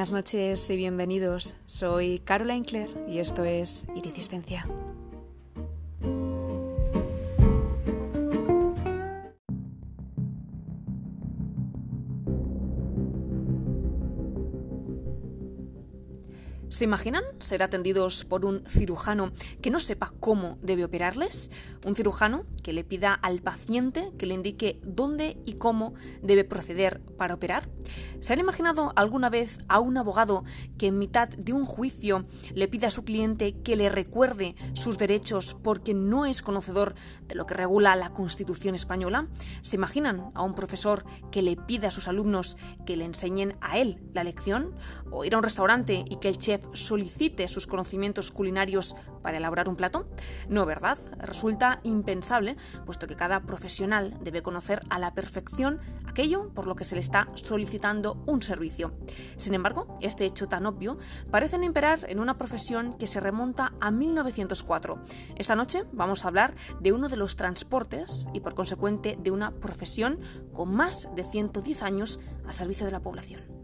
Buenas noches y bienvenidos. Soy Caroline Clare y esto es Iridiscencia. ¿Se imaginan ser atendidos por un cirujano que no sepa cómo debe operarles? Un cirujano que le pida al paciente que le indique dónde y cómo debe proceder para operar. ¿Se han imaginado alguna vez a un abogado que en mitad de un juicio le pida a su cliente que le recuerde sus derechos porque no es conocedor de lo que regula la Constitución española? ¿Se imaginan a un profesor que le pida a sus alumnos que le enseñen a él la lección? ¿O ir a un restaurante y que el chef solicite sus conocimientos culinarios para elaborar un plato? No, ¿verdad? Resulta impensable, puesto que cada profesional debe conocer a la perfección aquello por lo que se le está solicitando un servicio. Sin embargo, este hecho tan obvio parece no imperar en una profesión que se remonta a 1904. Esta noche vamos a hablar de uno de los transportes y por consecuente de una profesión con más de 110 años a servicio de la población.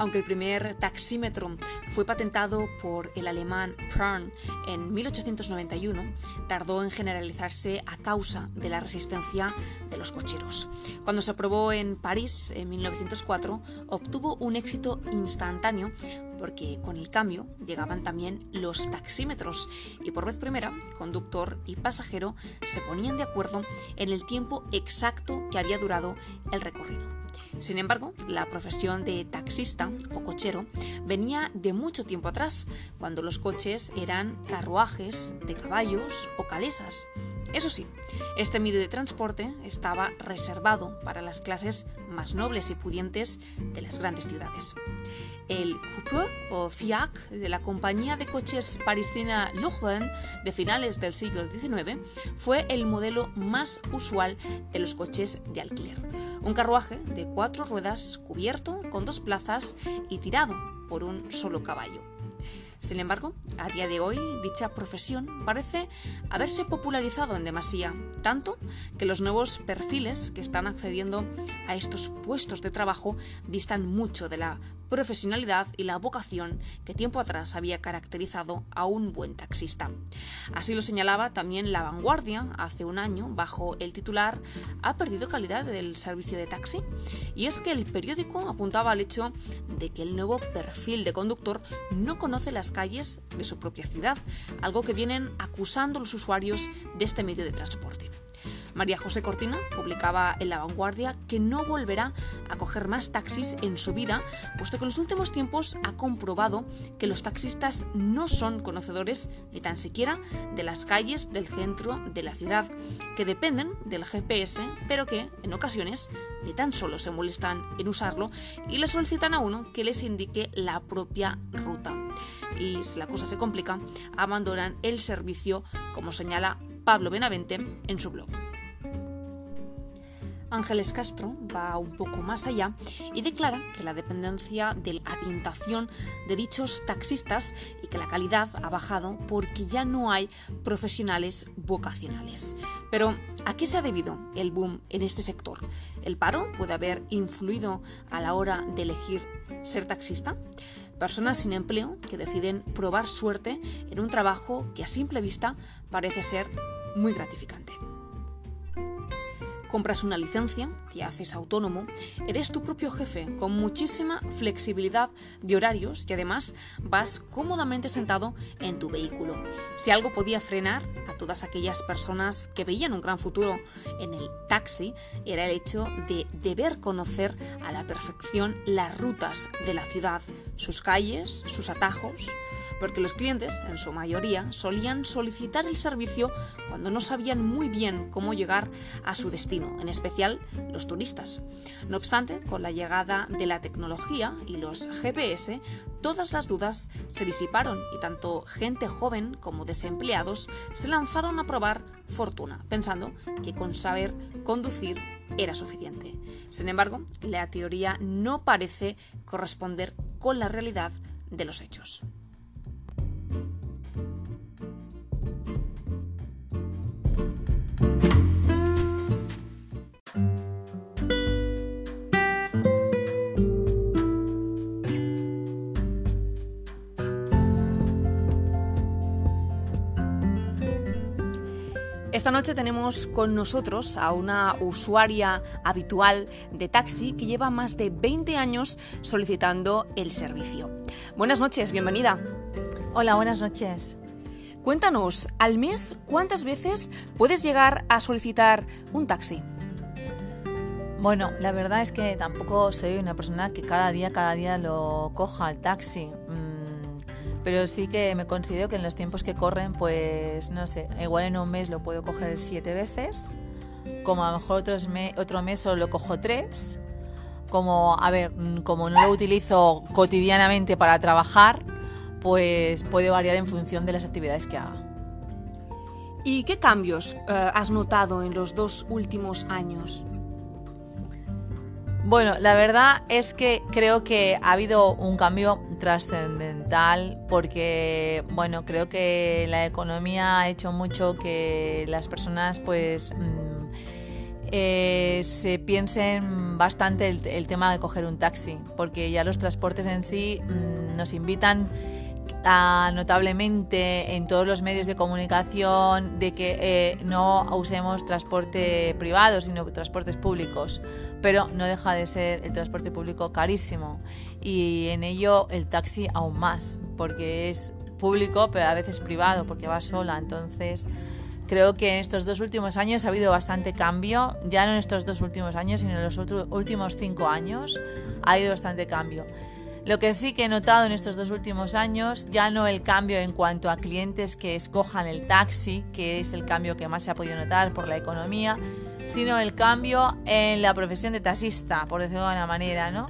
Aunque el primer taxímetro fue patentado por el alemán Prahn en 1891, tardó en generalizarse a causa de la resistencia de los cocheros. Cuando se aprobó en París en 1904, obtuvo un éxito instantáneo porque con el cambio llegaban también los taxímetros y por vez primera conductor y pasajero se ponían de acuerdo en el tiempo exacto que había durado el recorrido. Sin embargo, la profesión de taxista o cochero venía de mucho tiempo atrás, cuando los coches eran carruajes de caballos o calesas. Eso sí, este medio de transporte estaba reservado para las clases más nobles y pudientes de las grandes ciudades. El coupé o fiac de la compañía de coches parisina Lochbahn de finales del siglo XIX fue el modelo más usual de los coches de alquiler. Un carruaje de cuatro ruedas cubierto con dos plazas y tirado por un solo caballo. Sin embargo, a día de hoy dicha profesión parece haberse popularizado en demasía, tanto que los nuevos perfiles que están accediendo a estos puestos de trabajo distan mucho de la profesionalidad y la vocación que tiempo atrás había caracterizado a un buen taxista. Así lo señalaba también La Vanguardia hace un año bajo el titular ¿Ha perdido calidad del servicio de taxi? Y es que el periódico apuntaba al hecho de que el nuevo perfil de conductor no conoce las calles de su propia ciudad, algo que vienen acusando los usuarios de este medio de transporte. María José Cortina publicaba en La Vanguardia que no volverá a coger más taxis en su vida, puesto que en los últimos tiempos ha comprobado que los taxistas no son conocedores ni tan siquiera de las calles del centro de la ciudad, que dependen del GPS, pero que en ocasiones ni tan solo se molestan en usarlo y le solicitan a uno que les indique la propia ruta. Y si la cosa se complica, abandonan el servicio, como señala Pablo Benavente en su blog. Ángeles Castro va un poco más allá y declara que la dependencia de la orientación de dichos taxistas y que la calidad ha bajado porque ya no hay profesionales vocacionales. Pero, ¿a qué se ha debido el boom en este sector? ¿El paro puede haber influido a la hora de elegir ser taxista? Personas sin empleo que deciden probar suerte en un trabajo que a simple vista parece ser muy gratificante compras una licencia, te haces autónomo, eres tu propio jefe con muchísima flexibilidad de horarios y además vas cómodamente sentado en tu vehículo. Si algo podía frenar a todas aquellas personas que veían un gran futuro en el taxi, era el hecho de deber conocer a la perfección las rutas de la ciudad, sus calles, sus atajos, porque los clientes, en su mayoría, solían solicitar el servicio cuando no sabían muy bien cómo llegar a su destino, en especial los turistas. No obstante, con la llegada de la tecnología y los GPS, todas las dudas se disiparon y tanto gente joven como desempleados se lanzaron a probar fortuna, pensando que con saber conducir era suficiente. Sin embargo, la teoría no parece corresponder con la realidad de los hechos. Esta noche tenemos con nosotros a una usuaria habitual de taxi que lleva más de 20 años solicitando el servicio. Buenas noches, bienvenida. Hola, buenas noches. Cuéntanos, al mes, ¿cuántas veces puedes llegar a solicitar un taxi? Bueno, la verdad es que tampoco soy una persona que cada día, cada día lo coja el taxi. Pero sí que me considero que en los tiempos que corren, pues no sé, igual en un mes lo puedo coger siete veces, como a lo mejor otros otro mes solo lo cojo tres. Como, a ver, mm, como no lo utilizo cotidianamente para trabajar, pues puede variar en función de las actividades que haga. ¿Y qué cambios eh, has notado en los dos últimos años? Bueno, la verdad es que creo que ha habido un cambio trascendental porque, bueno, creo que la economía ha hecho mucho que las personas pues mm, eh, se piensen bastante el, tema de coger un taxi porque ya los transportes en sí mm, nos invitan notablemente en todos los medios de comunicación de que eh, no usemos transporte privado, sino transportes públicos. Pero no deja de ser el transporte público carísimo y en ello el taxi aún más, porque es público, pero a veces privado, porque va sola. Entonces, creo que en estos dos últimos años ha habido bastante cambio, ya no en estos dos últimos años, sino en los últimos cinco años ha habido bastante cambio. Lo que sí que he notado en estos dos últimos años, ya no el cambio en cuanto a clientes que escojan el taxi, que es el cambio que más se ha podido notar por la economía, sino el cambio en la profesión de taxista, por decirlo de una manera, ¿no?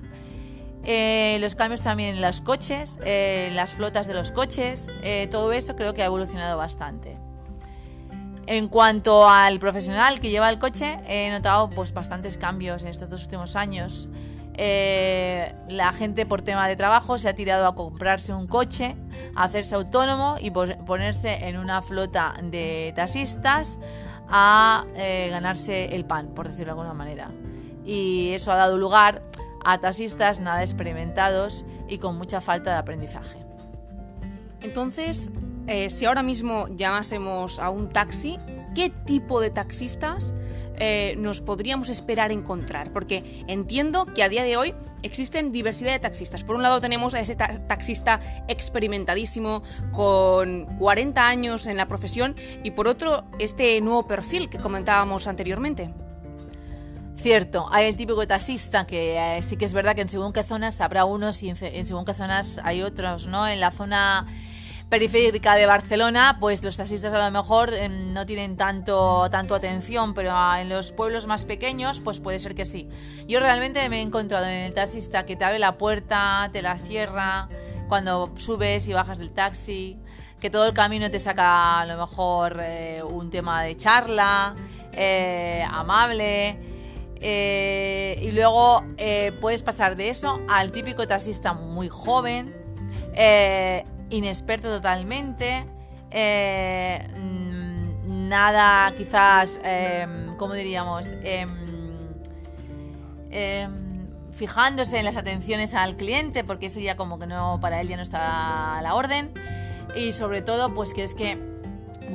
Eh, los cambios también en los coches, eh, las flotas de los coches, eh, todo eso creo que ha evolucionado bastante. En cuanto al profesional que lleva el coche, he notado pues, bastantes cambios en estos dos últimos años. Eh, la gente por tema de trabajo se ha tirado a comprarse un coche, a hacerse autónomo y ponerse en una flota de taxistas a eh, ganarse el pan, por decirlo de alguna manera. Y eso ha dado lugar a taxistas nada experimentados y con mucha falta de aprendizaje. Entonces, eh, si ahora mismo llamásemos a un taxi, ¿qué tipo de taxistas eh, nos podríamos esperar encontrar? Porque entiendo que a día de hoy existen diversidad de taxistas. Por un lado tenemos a ese taxista experimentadísimo con 40 años en la profesión y por otro este nuevo perfil que comentábamos anteriormente. Cierto, hay el típico taxista que eh, sí que es verdad que en según qué zonas habrá unos y en según qué zonas hay otros, ¿no? En la zona periférica de Barcelona, pues los taxistas a lo mejor em, no tienen tanto, tanto atención, pero en los pueblos más pequeños, pues puede ser que sí. Yo realmente me he encontrado en el taxista que te abre la puerta, te la cierra, cuando subes y bajas del taxi, que todo el camino te saca a lo mejor eh, un tema de charla, eh, amable. Eh, y luego puedes pasar de eso al típico taxista muy joven, inexperto totalmente, eh, mm, nada quizás, eh, ¿cómo diríamos? Em, em, fijándose en las atenciones al cliente, porque eso ya como que no, para él ya no está a la orden. Y sobre todo, pues que es que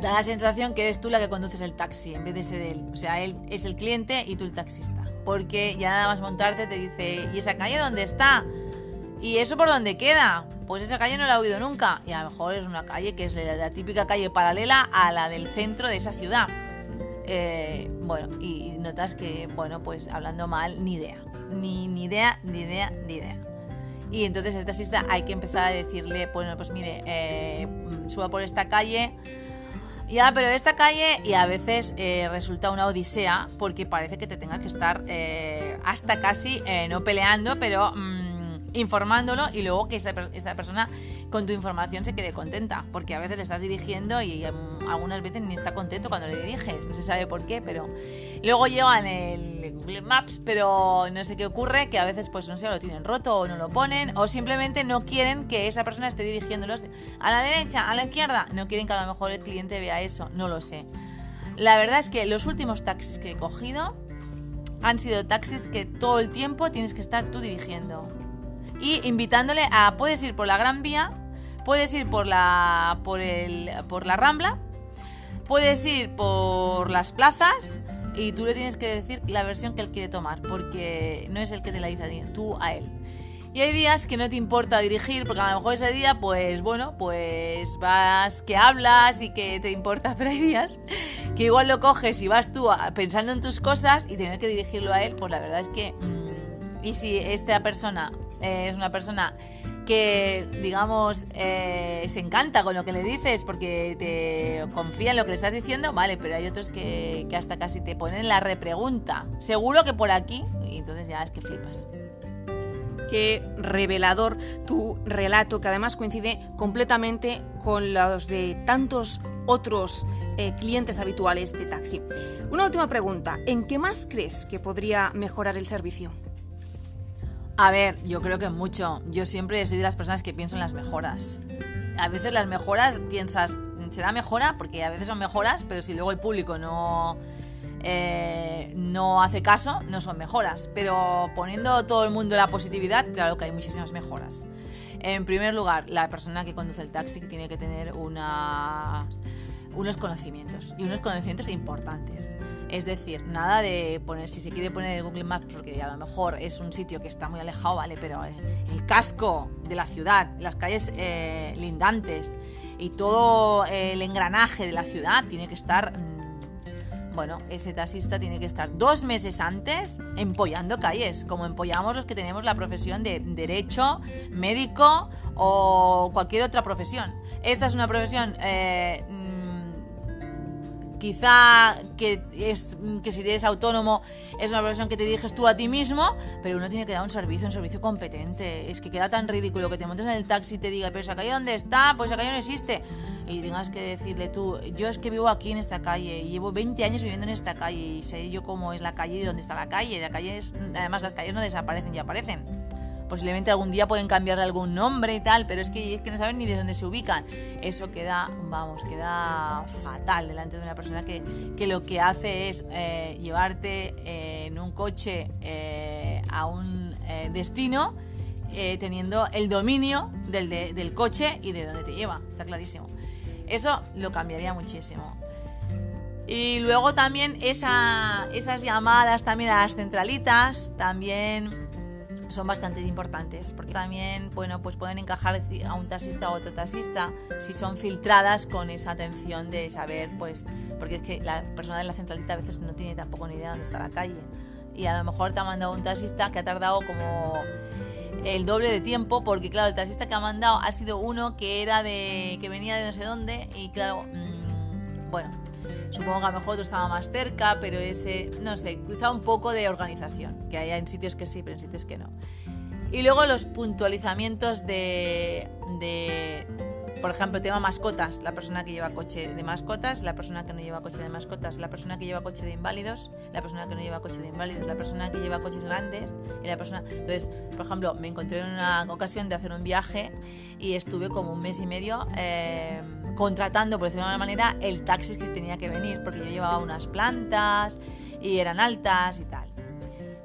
da la sensación que eres tú la que conduces el taxi en vez de ser él. O sea, él es el cliente y tú el taxista. Porque ya nada más montarte te dice, ¿y esa calle dónde está? ¿Y eso por dónde queda? Pues esa calle no la he oído nunca. Y a lo mejor es una calle que es la, típica calle paralela a la del centro de esa ciudad. Eh, bueno, y notas que, bueno, pues hablando mal, ni idea. Ni, ni idea, ni idea, ni idea. Y entonces a este taxista hay que empezar a decirle, bueno, pues mire, eh, suba por esta calle. Ya, pero esta calle, y a veces eh, resulta una odisea, porque parece que te tengas que estar hasta casi, no peleando, pero mm, informándolo y luego que esa, persona con tu información se quede contenta, porque a veces le estás dirigiendo y em, algunas veces ni está contento cuando le diriges, no se sabe por qué, pero luego llevan el Google Maps, pero no sé qué ocurre, que a veces pues no sé, lo tienen roto o no lo ponen, o simplemente no quieren que esa persona esté dirigiéndolos a la derecha, a la izquierda, no quieren que a lo mejor el cliente vea eso, no lo sé. La verdad es que los últimos taxis que he cogido han sido taxis que todo el tiempo tienes que estar tú dirigiendo y invitándole a puedes ir por la Gran Vía, puedes ir por la por el por la Rambla, puedes ir por las plazas y tú le tienes que decir la versión que él quiere tomar, porque no es el que te la dice a ti, tú a él. Y hay días que no te importa dirigir, porque a lo mejor ese día, pues bueno, pues vas que hablas y que te importa, pero hay días que igual lo coges y vas tú pensando en tus cosas y tener que dirigirlo a él, pues la verdad es que... Mm, y si esta persona es una persona que, digamos, eh, se encanta con lo que le dices porque te confía en lo que le estás diciendo, vale, pero hay otros que, que hasta casi te ponen la repregunta. Seguro que por aquí, y entonces ya es que flipas qué revelador tu relato, que además coincide completamente con los de tantos otros eh, clientes habituales de taxi. Una última pregunta, ¿en qué más crees que podría mejorar el servicio? A ver, yo creo que mucho. Yo siempre soy de las personas que pienso en las mejoras. A veces las mejoras piensas, será mejora, porque a veces son mejoras, pero si luego el público no, eh, no hace caso, no son mejoras. Pero poniendo todo el mundo la positividad, claro que hay muchísimas mejoras. En primer lugar, la persona que conduce el taxi tiene que tener una unos conocimientos y unos conocimientos importantes. Es decir, nada de poner, si se quiere poner el Google Maps, porque a lo mejor es un sitio que está muy alejado, ¿vale? Pero eh, el casco de la ciudad, las calles eh, lindantes y todo el engranaje de la ciudad tiene que estar mm, bueno, ese taxista tiene que estar dos meses antes empollando calles, como empollamos los que tenemos la profesión de derecho, médico o cualquier otra profesión. Esta es una profesión eh, quizá que, es, que si eres autónomo es una profesión que te diriges tú a ti mismo, pero uno tiene que dar un servicio, un servicio competente. Es que queda tan ridículo que te montes en el taxi y te diga, pero esa calle dónde está, pues esa calle no existe. Y tengas que decirle tú, yo es que vivo aquí en esta calle, y llevo 20 años viviendo en esta calle y sé yo cómo es la calle y dónde está la calle. La calle es, además las calles no desaparecen y aparecen posiblemente algún día pueden cambiarle algún nombre y tal, pero es que, es que no saben ni de dónde se ubican. Eso queda, vamos, queda fatal delante de una persona que, lo que hace es eh, llevarte eh, en un coche eh, a un destino teniendo el dominio del, del coche y de dónde te lleva, está clarísimo. Eso lo cambiaría muchísimo. Y luego también esa, esas llamadas también a las centralitas, también son bastante importantes porque también bueno pues pueden encajar a un taxista o otro taxista si son filtradas con esa atención de saber pues porque es que la persona de la centralita a veces no tiene tampoco ni idea de dónde está la calle. Y a lo mejor te ha mandado un taxista que ha tardado como el doble de tiempo porque claro el taxista que ha mandado ha sido uno que era de que venía de no sé dónde y claro mmm, bueno Supongo que a lo mejor otro estaba más cerca, pero ese, no sé, quizá un poco de organización, que hay en sitios que sí, pero en sitios que no. Y luego los puntualizamientos de, de, por ejemplo, tema mascotas, la persona que lleva coche de mascotas, la persona que no lleva coche de mascotas, la persona que lleva coche de inválidos, la persona que no lleva coche de inválidos, la persona que lleva coches grandes y la persona... Entonces, por ejemplo, me encontré en una ocasión de hacer un viaje y estuve como un mes y medio... Eh, contratando, por decirlo de alguna manera, el taxi que tenía que venir, porque yo llevaba unas plantas y eran altas y tal.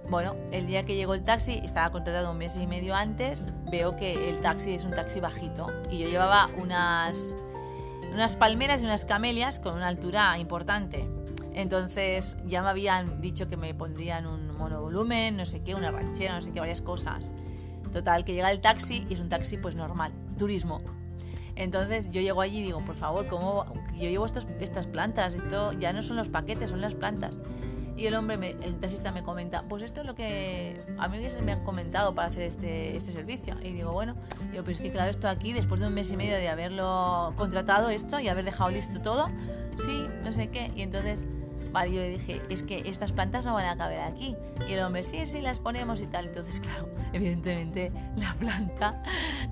Bueno, el día que llegó el taxi, estaba contratado un mes y medio antes, veo que el taxi es un taxi bajito y yo llevaba unas, unas palmeras y unas camelias con una altura importante. Entonces ya me habían dicho que me pondrían un monovolumen, no sé qué, una ranchera, no sé qué, varias cosas. Total, que llega el taxi y es un taxi pues normal, turismo. Entonces yo llego allí y digo, por favor, ¿cómo? Yo llevo estas plantas, esto ya no son los paquetes, son las plantas. Y el hombre, el taxista me comenta, pues esto es lo que a mí me han comentado para hacer este, este servicio. Y digo, bueno, digo, pues es que claro, esto aquí, después de un mes y medio de haberlo contratado esto y haber dejado listo todo, sí, no sé qué. Y entonces, vale, yo le dije, es que estas plantas no van a caber aquí. Y el hombre, sí, sí, las ponemos y tal. Entonces, claro, evidentemente la planta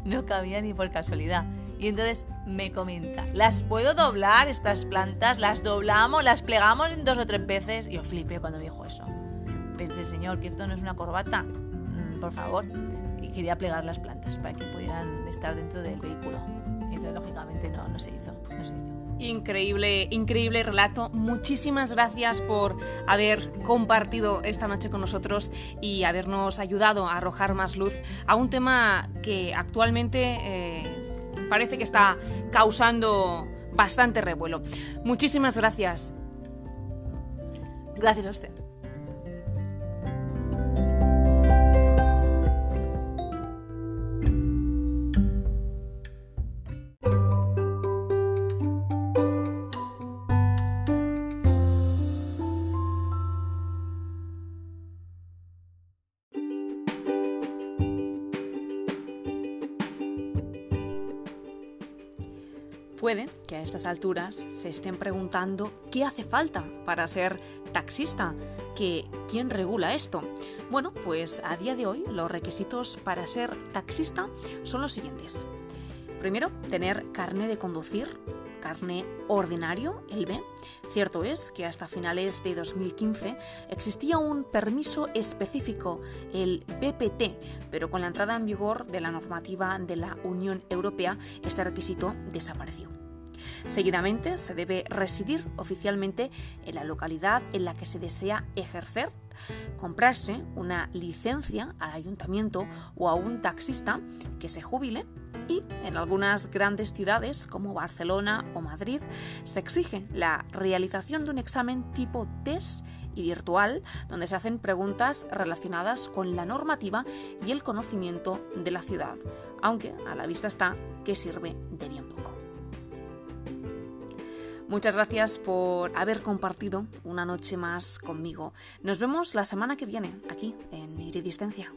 no cabía ni por casualidad. Y entonces me comenta, ¿las puedo doblar estas plantas? ¿Las doblamos? ¿Las plegamos en dos o tres veces? Y yo flipé cuando me dijo eso. Pensé, señor, que esto no es una corbata, mm, por favor. Y quería plegar las plantas para que pudieran estar dentro del vehículo. Y entonces, lógicamente, no, no se hizo. Increíble, increíble relato. Muchísimas gracias por haber compartido esta noche con nosotros y habernos ayudado a arrojar más luz a un tema que actualmente... Eh, parece que está causando bastante revuelo. Muchísimas gracias. Gracias a usted. Puede que a estas alturas se estén preguntando qué hace falta para ser taxista, que quién regula esto. Bueno, pues a día de hoy los requisitos para ser taxista son los siguientes. Primero, tener carne de conducir, carne ordinario, el B. Cierto es que hasta finales de 2015 existía un permiso específico, el BPT, pero con la entrada en vigor de la normativa de la Unión Europea, este requisito desapareció. Seguidamente, se debe residir oficialmente en la localidad en la que se desea ejercer, comprarse una licencia al ayuntamiento o a un taxista que se jubile y en algunas grandes ciudades como Barcelona o Madrid se exige la realización de un examen tipo test y virtual donde se hacen preguntas relacionadas con la normativa y el conocimiento de la ciudad, aunque a la vista está que sirve de bien poco. Muchas gracias por haber compartido una noche más conmigo. Nos vemos la semana que viene aquí en Iridistencia.